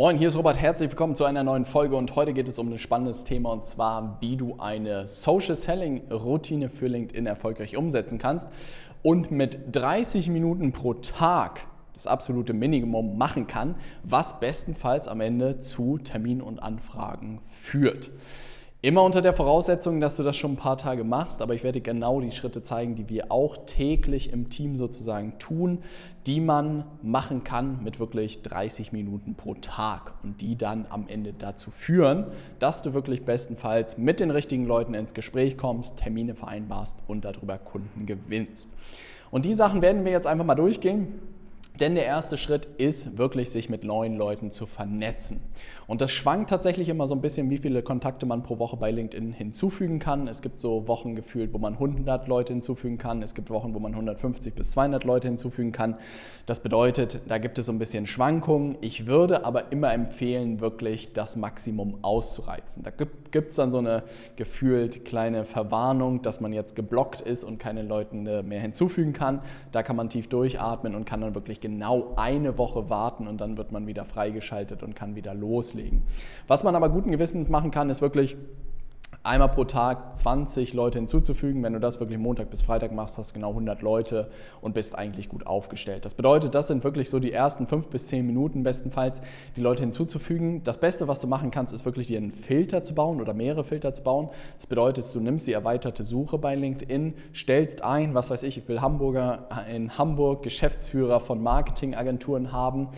Moin, hier ist Robert, herzlich willkommen zu einer neuen Folge und heute geht es um ein spannendes Thema und zwar, wie du eine Social Selling Routine für LinkedIn erfolgreich umsetzen kannst und mit 30 Minuten pro Tag das absolute Minimum machen kann, was bestenfalls am Ende zu Terminen und Anfragen führt. Immer unter der Voraussetzung, dass du das schon ein paar Tage machst, aber ich werde genau die Schritte zeigen, die wir auch täglich im Team sozusagen tun, die man machen kann mit wirklich 30 Minuten pro Tag und die dann am Ende dazu führen, dass du wirklich bestenfalls mit den richtigen Leuten ins Gespräch kommst, Termine vereinbarst und darüber Kunden gewinnst. Und die Sachen werden wir jetzt einfach mal durchgehen. Denn der erste Schritt ist wirklich, sich mit neuen Leuten zu vernetzen. Und das schwankt tatsächlich immer so ein bisschen, wie viele Kontakte man pro Woche bei LinkedIn hinzufügen kann. Es gibt so Wochen gefühlt, wo man 100 Leute hinzufügen kann. Es gibt Wochen, wo man 150 bis 200 Leute hinzufügen kann. Das bedeutet, da gibt es so ein bisschen Schwankungen. Ich würde aber immer empfehlen, wirklich das Maximum auszureizen. Da gibt es dann so eine gefühlt kleine Verwarnung, dass man jetzt geblockt ist und keine Leute mehr hinzufügen kann. Da kann man tief durchatmen und kann dann wirklich genau eine Woche warten und dann wird man wieder freigeschaltet und kann wieder loslegen. Was man aber guten Gewissens machen kann, ist wirklich einmal pro Tag 20 Leute hinzuzufügen. Wenn du das wirklich Montag bis Freitag machst, hast du genau 100 Leute und bist eigentlich gut aufgestellt. Das bedeutet, das sind wirklich so die ersten 5 bis 10 Minuten bestenfalls, die Leute hinzuzufügen. Das Beste, was du machen kannst, ist wirklich dir einen Filter zu bauen oder mehrere Filter zu bauen. Das bedeutet, du nimmst die erweiterte Suche bei LinkedIn, stellst ein, was weiß ich, ich will Hamburger in Hamburg Geschäftsführer von Marketingagenturen haben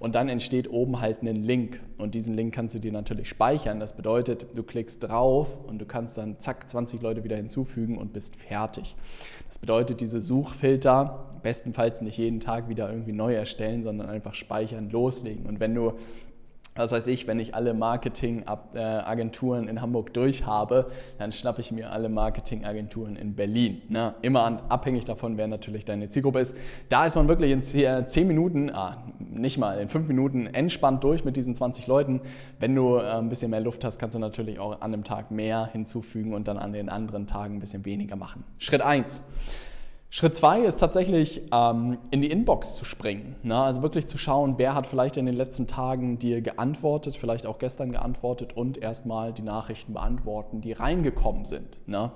und dann entsteht oben halt ein Link und diesen Link kannst du dir natürlich speichern. Das bedeutet, du klickst drauf und du kannst dann zack 20 Leute wieder hinzufügen und bist fertig. Das bedeutet, diese Suchfilter bestenfalls nicht jeden Tag wieder irgendwie neu erstellen, sondern einfach speichern, loslegen. Und wenn du was weiß ich, wenn ich alle Marketingagenturen in Hamburg durch habe, dann schnappe ich mir alle Marketingagenturen in Berlin. Ne? Immer abhängig davon, wer natürlich deine Zielgruppe ist. Da ist man wirklich in 10 Minuten, ah, nicht mal, in 5 Minuten entspannt durch mit diesen 20 Leuten. Wenn du äh, ein bisschen mehr Luft hast, kannst du natürlich auch an einem Tag mehr hinzufügen und dann an den anderen Tagen ein bisschen weniger machen. Schritt 1. Schritt zwei ist tatsächlich ähm, in die Inbox zu springen. Ne? Also wirklich zu schauen, wer hat vielleicht in den letzten Tagen dir geantwortet, vielleicht auch gestern geantwortet und erstmal die Nachrichten beantworten, die reingekommen sind. Ne?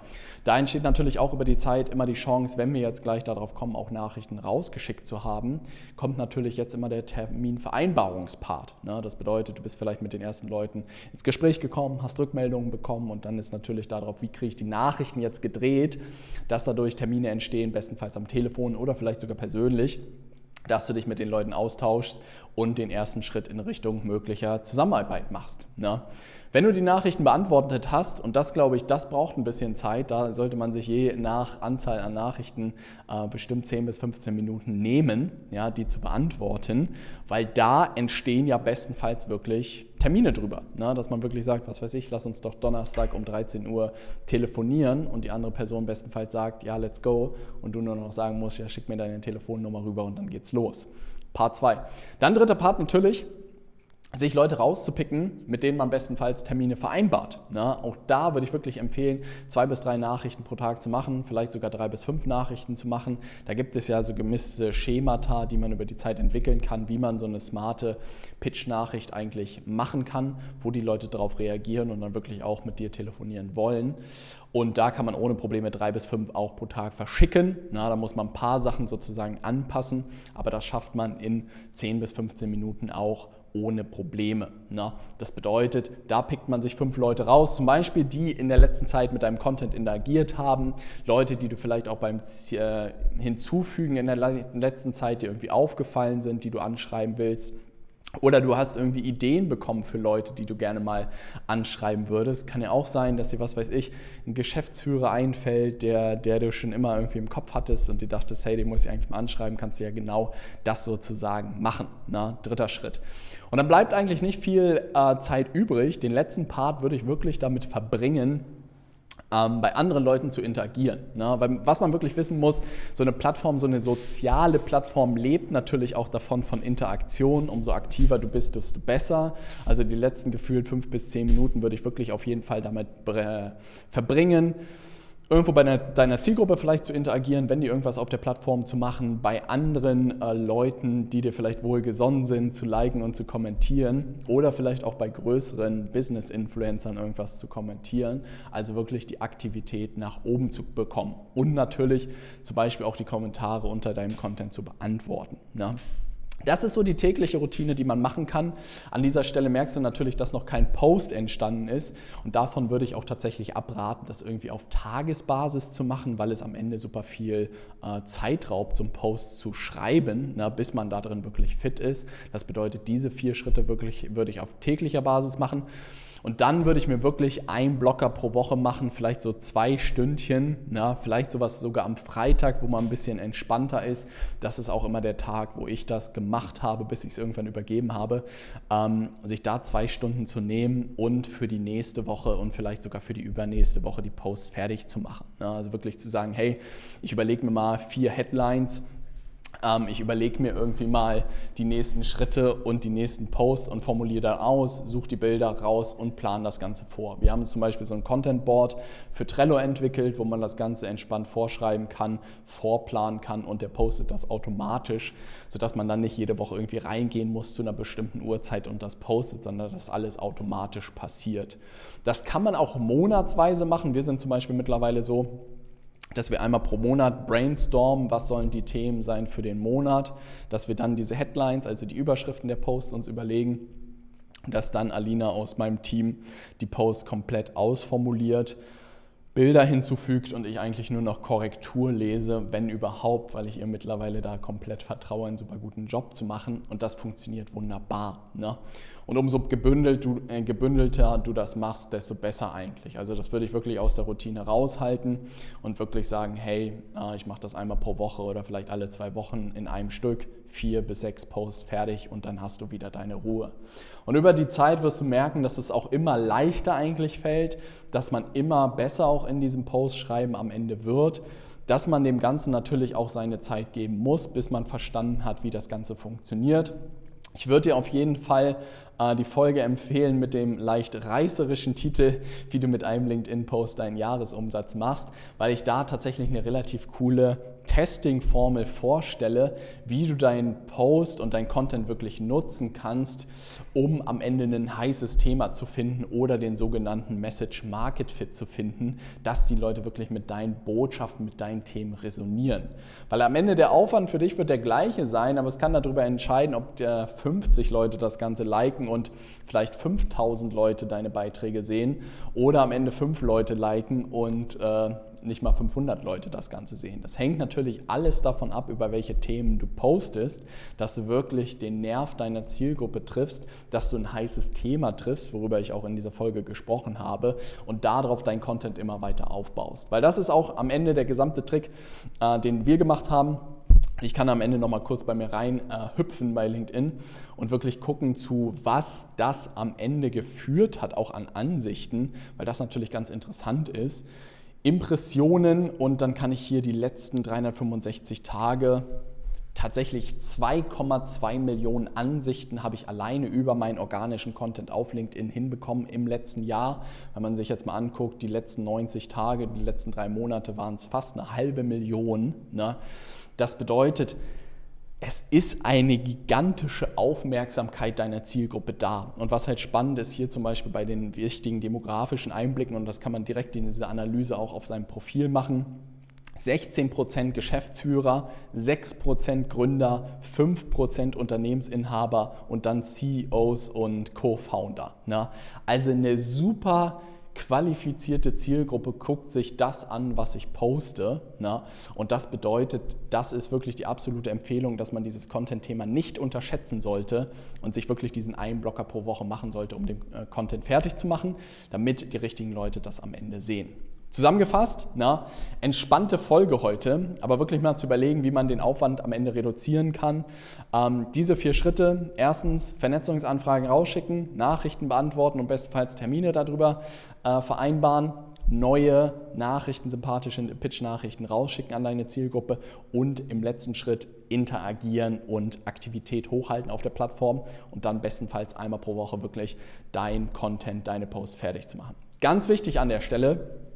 Da entsteht natürlich auch über die Zeit immer die Chance, wenn wir jetzt gleich darauf kommen, auch Nachrichten rausgeschickt zu haben, kommt natürlich jetzt immer der Terminvereinbarungspart. Ne? Das bedeutet, du bist vielleicht mit den ersten Leuten ins Gespräch gekommen, hast Rückmeldungen bekommen und dann ist natürlich darauf, wie kriege ich die Nachrichten jetzt gedreht, dass dadurch Termine entstehen, bestenfalls am Telefon oder vielleicht sogar persönlich, dass du dich mit den Leuten austauschst und den ersten Schritt in Richtung möglicher Zusammenarbeit machst. Ne? Wenn du die Nachrichten beantwortet hast, und das glaube ich, das braucht ein bisschen Zeit, da sollte man sich je nach Anzahl an Nachrichten äh, bestimmt 10 bis 15 Minuten nehmen, ja, die zu beantworten, weil da entstehen ja bestenfalls wirklich Termine drüber. Ne? Dass man wirklich sagt, was weiß ich, lass uns doch Donnerstag um 13 Uhr telefonieren und die andere Person bestenfalls sagt, ja, let's go und du nur noch sagen musst, ja, schick mir deine Telefonnummer rüber und dann geht's los. Part 2. Dann dritter Part natürlich, sich Leute rauszupicken, mit denen man bestenfalls Termine vereinbart. Ne? Auch da würde ich wirklich empfehlen, zwei bis drei Nachrichten pro Tag zu machen, vielleicht sogar drei bis fünf Nachrichten zu machen. Da gibt es ja so gemisste Schemata, die man über die Zeit entwickeln kann, wie man so eine smarte Pitch-Nachricht eigentlich machen kann, wo die Leute darauf reagieren und dann wirklich auch mit dir telefonieren wollen. Und da kann man ohne Probleme drei bis fünf auch pro Tag verschicken. Na, da muss man ein paar Sachen sozusagen anpassen, aber das schafft man in 10 bis 15 Minuten auch ohne Probleme. Ne? Das bedeutet, da pickt man sich fünf Leute raus, zum Beispiel die in der letzten Zeit mit deinem Content interagiert haben, Leute, die du vielleicht auch beim äh, Hinzufügen in der letzten Zeit dir irgendwie aufgefallen sind, die du anschreiben willst. Oder du hast irgendwie Ideen bekommen für Leute, die du gerne mal anschreiben würdest. Kann ja auch sein, dass dir, was weiß ich, ein Geschäftsführer einfällt, der, der du schon immer irgendwie im Kopf hattest und dir dachtest, hey, den muss ich eigentlich mal anschreiben, kannst du ja genau das sozusagen machen. Na, dritter Schritt. Und dann bleibt eigentlich nicht viel äh, Zeit übrig. Den letzten Part würde ich wirklich damit verbringen, ähm, bei anderen Leuten zu interagieren. Ne? Weil was man wirklich wissen muss, so eine Plattform, so eine soziale Plattform lebt natürlich auch davon von Interaktion. Umso aktiver du bist, desto besser. Also die letzten gefühlt fünf bis zehn Minuten würde ich wirklich auf jeden Fall damit verbringen irgendwo bei deiner Zielgruppe vielleicht zu interagieren, wenn die irgendwas auf der Plattform zu machen, bei anderen äh, Leuten, die dir vielleicht wohl gesonnen sind, zu liken und zu kommentieren oder vielleicht auch bei größeren Business-Influencern irgendwas zu kommentieren. Also wirklich die Aktivität nach oben zu bekommen und natürlich zum Beispiel auch die Kommentare unter deinem Content zu beantworten. Ne? Das ist so die tägliche Routine, die man machen kann. An dieser Stelle merkst du natürlich, dass noch kein Post entstanden ist. Und davon würde ich auch tatsächlich abraten, das irgendwie auf Tagesbasis zu machen, weil es am Ende super viel äh, Zeit raubt, zum Post zu schreiben, ne, bis man da drin wirklich fit ist. Das bedeutet, diese vier Schritte wirklich würde ich auf täglicher Basis machen. Und dann würde ich mir wirklich einen Blocker pro Woche machen, vielleicht so zwei Stündchen, ja, vielleicht sowas sogar am Freitag, wo man ein bisschen entspannter ist. Das ist auch immer der Tag, wo ich das gemacht habe, bis ich es irgendwann übergeben habe. Ähm, sich da zwei Stunden zu nehmen und für die nächste Woche und vielleicht sogar für die übernächste Woche die Posts fertig zu machen. Ja, also wirklich zu sagen, hey, ich überlege mir mal vier Headlines, ähm, ich überlege mir irgendwie mal die nächsten Schritte und die nächsten Posts und formuliere da aus, suche die Bilder raus und plane das Ganze vor. Wir haben zum Beispiel so ein Content Board für Trello entwickelt, wo man das Ganze entspannt vorschreiben kann, vorplanen kann und der postet das automatisch, sodass man dann nicht jede Woche irgendwie reingehen muss zu einer bestimmten Uhrzeit und das postet, sondern dass alles automatisch passiert. Das kann man auch monatsweise machen. Wir sind zum Beispiel mittlerweile so, dass wir einmal pro Monat brainstormen, was sollen die Themen sein für den Monat, dass wir dann diese Headlines, also die Überschriften der Posts uns überlegen, dass dann Alina aus meinem Team die Posts komplett ausformuliert, Bilder hinzufügt und ich eigentlich nur noch Korrektur lese, wenn überhaupt, weil ich ihr mittlerweile da komplett vertraue, einen super guten Job zu machen und das funktioniert wunderbar. Ne? Und umso gebündelt du, äh, gebündelter du das machst, desto besser eigentlich. Also das würde ich wirklich aus der Routine raushalten und wirklich sagen, hey, äh, ich mache das einmal pro Woche oder vielleicht alle zwei Wochen in einem Stück, vier bis sechs Posts fertig und dann hast du wieder deine Ruhe. Und über die Zeit wirst du merken, dass es auch immer leichter eigentlich fällt, dass man immer besser auch in diesem Post schreiben am Ende wird dass man dem Ganzen natürlich auch seine Zeit geben muss, bis man verstanden hat, wie das Ganze funktioniert. Ich würde dir auf jeden Fall die Folge empfehlen mit dem leicht reißerischen Titel, wie du mit einem LinkedIn-Post deinen Jahresumsatz machst, weil ich da tatsächlich eine relativ coole Testing-Formel vorstelle, wie du deinen Post und dein Content wirklich nutzen kannst, um am Ende ein heißes Thema zu finden oder den sogenannten Message Market Fit zu finden, dass die Leute wirklich mit deinen Botschaften, mit deinen Themen resonieren. Weil am Ende der Aufwand für dich wird der gleiche sein, aber es kann darüber entscheiden, ob der 50 Leute das Ganze liken und vielleicht 5000 Leute deine Beiträge sehen oder am Ende 5 Leute liken und äh, nicht mal 500 Leute das Ganze sehen. Das hängt natürlich alles davon ab, über welche Themen du postest, dass du wirklich den Nerv deiner Zielgruppe triffst, dass du ein heißes Thema triffst, worüber ich auch in dieser Folge gesprochen habe und darauf dein Content immer weiter aufbaust. Weil das ist auch am Ende der gesamte Trick, äh, den wir gemacht haben. Ich kann am Ende noch mal kurz bei mir rein äh, hüpfen bei LinkedIn und wirklich gucken, zu was das am Ende geführt hat, auch an Ansichten, weil das natürlich ganz interessant ist. Impressionen und dann kann ich hier die letzten 365 Tage tatsächlich 2,2 Millionen Ansichten habe ich alleine über meinen organischen Content auf LinkedIn hinbekommen im letzten Jahr. Wenn man sich jetzt mal anguckt, die letzten 90 Tage, die letzten drei Monate waren es fast eine halbe Million. Ne? Das bedeutet, es ist eine gigantische Aufmerksamkeit deiner Zielgruppe da. Und was halt spannend ist hier zum Beispiel bei den wichtigen demografischen Einblicken, und das kann man direkt in dieser Analyse auch auf seinem Profil machen, 16% Geschäftsführer, 6% Gründer, 5% Unternehmensinhaber und dann CEOs und Co-Founder. Ne? Also eine super qualifizierte Zielgruppe guckt sich das an, was ich poste. Ne? Und das bedeutet, das ist wirklich die absolute Empfehlung, dass man dieses Content-Thema nicht unterschätzen sollte und sich wirklich diesen einen Blocker pro Woche machen sollte, um den äh, Content fertig zu machen, damit die richtigen Leute das am Ende sehen. Zusammengefasst, na, entspannte Folge heute, aber wirklich mal zu überlegen, wie man den Aufwand am Ende reduzieren kann. Ähm, diese vier Schritte, erstens Vernetzungsanfragen rausschicken, Nachrichten beantworten und bestenfalls Termine darüber äh, vereinbaren, neue Nachrichten, sympathische Pitch-Nachrichten rausschicken an deine Zielgruppe und im letzten Schritt interagieren und Aktivität hochhalten auf der Plattform und dann bestenfalls einmal pro Woche wirklich dein Content, deine Posts fertig zu machen. Ganz wichtig an der Stelle,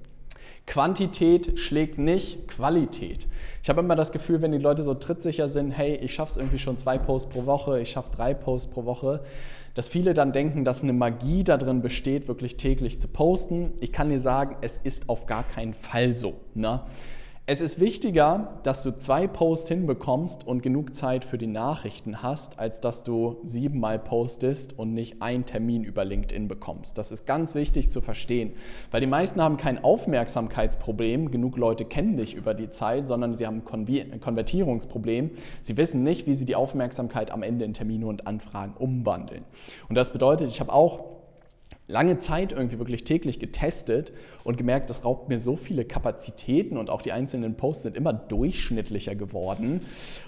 Quantität schlägt nicht Qualität. Ich habe immer das Gefühl, wenn die Leute so trittsicher sind, hey, ich schaffe es irgendwie schon zwei Posts pro Woche, ich schaffe drei Posts pro Woche, dass viele dann denken, dass eine Magie darin besteht, wirklich täglich zu posten. Ich kann dir sagen, es ist auf gar keinen Fall so. Ne? Es ist wichtiger, dass du zwei Posts hinbekommst und genug Zeit für die Nachrichten hast, als dass du siebenmal postest und nicht einen Termin über LinkedIn bekommst. Das ist ganz wichtig zu verstehen, weil die meisten haben kein Aufmerksamkeitsproblem, genug Leute kennen dich über die Zeit, sondern sie haben ein Konvertierungsproblem. Sie wissen nicht, wie sie die Aufmerksamkeit am Ende in Termine und Anfragen umwandeln. Und das bedeutet, ich habe auch lange Zeit irgendwie wirklich täglich getestet und gemerkt, das raubt mir so viele Kapazitäten und auch die einzelnen Posts sind immer durchschnittlicher geworden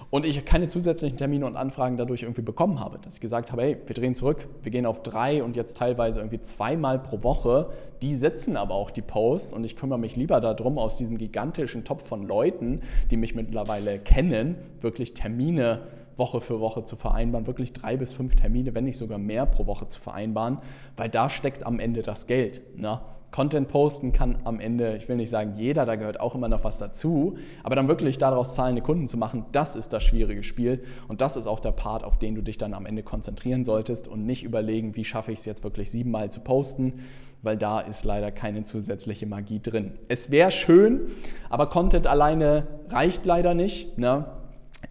und ich keine zusätzlichen Termine und Anfragen dadurch irgendwie bekommen habe. Dass ich gesagt habe, hey, wir drehen zurück, wir gehen auf drei und jetzt teilweise irgendwie zweimal pro Woche. Die setzen aber auch die Posts und ich kümmere mich lieber darum, aus diesem gigantischen Topf von Leuten, die mich mittlerweile kennen, wirklich Termine Woche für Woche zu vereinbaren, wirklich drei bis fünf Termine, wenn nicht sogar mehr pro Woche zu vereinbaren, weil da steckt am Ende das Geld. Ne? Content posten kann am Ende, ich will nicht sagen jeder, da gehört auch immer noch was dazu, aber dann wirklich daraus zahlende Kunden zu machen, das ist das schwierige Spiel und das ist auch der Part, auf den du dich dann am Ende konzentrieren solltest und nicht überlegen, wie schaffe ich es jetzt wirklich siebenmal zu posten, weil da ist leider keine zusätzliche Magie drin. Es wäre schön, aber Content alleine reicht leider nicht. Ne?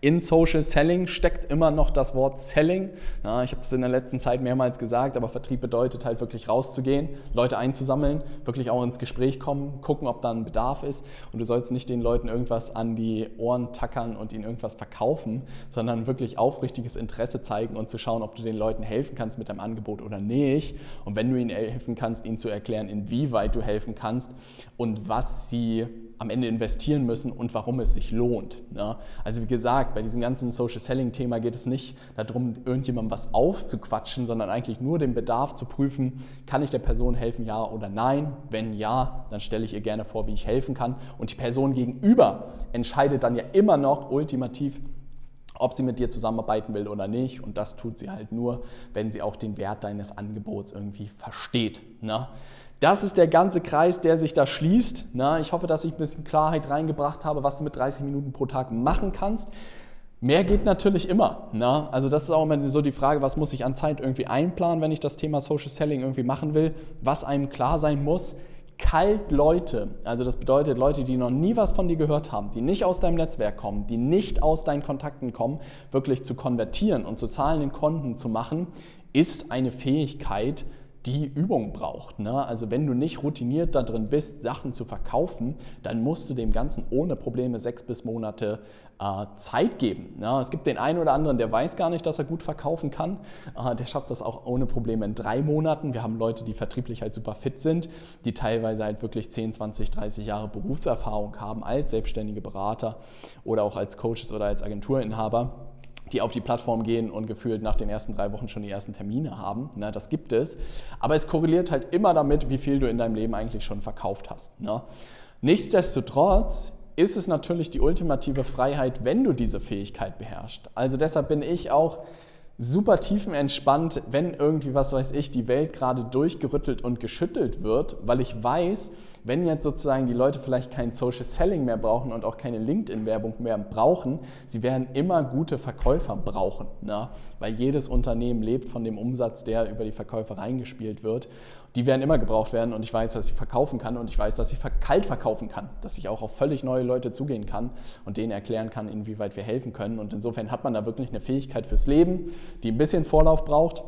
In Social Selling steckt immer noch das Wort Selling. Ja, ich habe es in der letzten Zeit mehrmals gesagt, aber Vertrieb bedeutet halt wirklich rauszugehen, Leute einzusammeln, wirklich auch ins Gespräch kommen, gucken, ob da ein Bedarf ist. Und du sollst nicht den Leuten irgendwas an die Ohren tackern und ihnen irgendwas verkaufen, sondern wirklich aufrichtiges Interesse zeigen und zu schauen, ob du den Leuten helfen kannst mit deinem Angebot oder nicht. Und wenn du ihnen helfen kannst, ihnen zu erklären, inwieweit du helfen kannst und was sie am Ende investieren müssen und warum es sich lohnt. Ne? Also wie gesagt, bei diesem ganzen Social Selling Thema geht es nicht darum, irgendjemandem was aufzuquatschen, sondern eigentlich nur den Bedarf zu prüfen, kann ich der Person helfen, ja oder nein? Wenn ja, dann stelle ich ihr gerne vor, wie ich helfen kann. Und die Person gegenüber entscheidet dann ja immer noch ultimativ, ob sie mit dir zusammenarbeiten will oder nicht. Und das tut sie halt nur, wenn sie auch den Wert deines Angebots irgendwie versteht. Ne? Das ist der ganze Kreis, der sich da schließt. Na, ich hoffe, dass ich ein bisschen Klarheit reingebracht habe, was du mit 30 Minuten pro Tag machen kannst. Mehr geht natürlich immer. Na? Also das ist auch immer so die Frage, was muss ich an Zeit irgendwie einplanen, wenn ich das Thema Social Selling irgendwie machen will. Was einem klar sein muss, kalt Leute, also das bedeutet Leute, die noch nie was von dir gehört haben, die nicht aus deinem Netzwerk kommen, die nicht aus deinen Kontakten kommen, wirklich zu konvertieren und zu zahlenden Konten zu machen, ist eine Fähigkeit, die Übung braucht. Ne? Also wenn du nicht routiniert da drin bist, Sachen zu verkaufen, dann musst du dem Ganzen ohne Probleme sechs bis Monate äh, Zeit geben. Ne? Es gibt den einen oder anderen, der weiß gar nicht, dass er gut verkaufen kann. Äh, der schafft das auch ohne Probleme in drei Monaten. Wir haben Leute, die vertrieblich halt super fit sind, die teilweise halt wirklich 10, 20, 30 Jahre Berufserfahrung haben als selbstständige Berater oder auch als Coaches oder als Agenturinhaber die auf die Plattform gehen und gefühlt nach den ersten drei Wochen schon die ersten Termine haben. Ne, das gibt es. Aber es korreliert halt immer damit, wie viel du in deinem Leben eigentlich schon verkauft hast. Ne? Nichtsdestotrotz ist es natürlich die ultimative Freiheit, wenn du diese Fähigkeit beherrschst. Also deshalb bin ich auch super tiefenentspannt, wenn irgendwie, was weiß ich, die Welt gerade durchgerüttelt und geschüttelt wird, weil ich weiß, wenn jetzt sozusagen die Leute vielleicht kein Social Selling mehr brauchen und auch keine LinkedIn-Werbung mehr brauchen, sie werden immer gute Verkäufer brauchen, ne? weil jedes Unternehmen lebt von dem Umsatz, der über die Verkäufer reingespielt wird. Die werden immer gebraucht werden und ich weiß, dass ich verkaufen kann und ich weiß, dass ich kalt verkaufen kann, dass ich auch auf völlig neue Leute zugehen kann und denen erklären kann, inwieweit wir helfen können. Und insofern hat man da wirklich eine Fähigkeit fürs Leben, die ein bisschen Vorlauf braucht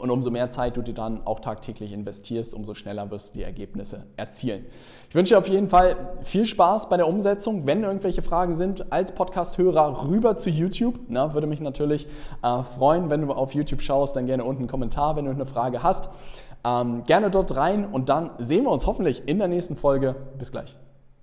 und umso mehr Zeit du dir dann auch tagtäglich investierst, umso schneller wirst du die Ergebnisse erzielen. Ich wünsche dir auf jeden Fall viel Spaß bei der Umsetzung. Wenn irgendwelche Fragen sind, als Podcast-Hörer rüber zu YouTube. Na, würde mich natürlich äh, freuen, wenn du auf YouTube schaust, dann gerne unten einen Kommentar, wenn du eine Frage hast. Ähm, gerne dort rein und dann sehen wir uns hoffentlich in der nächsten Folge. Bis gleich.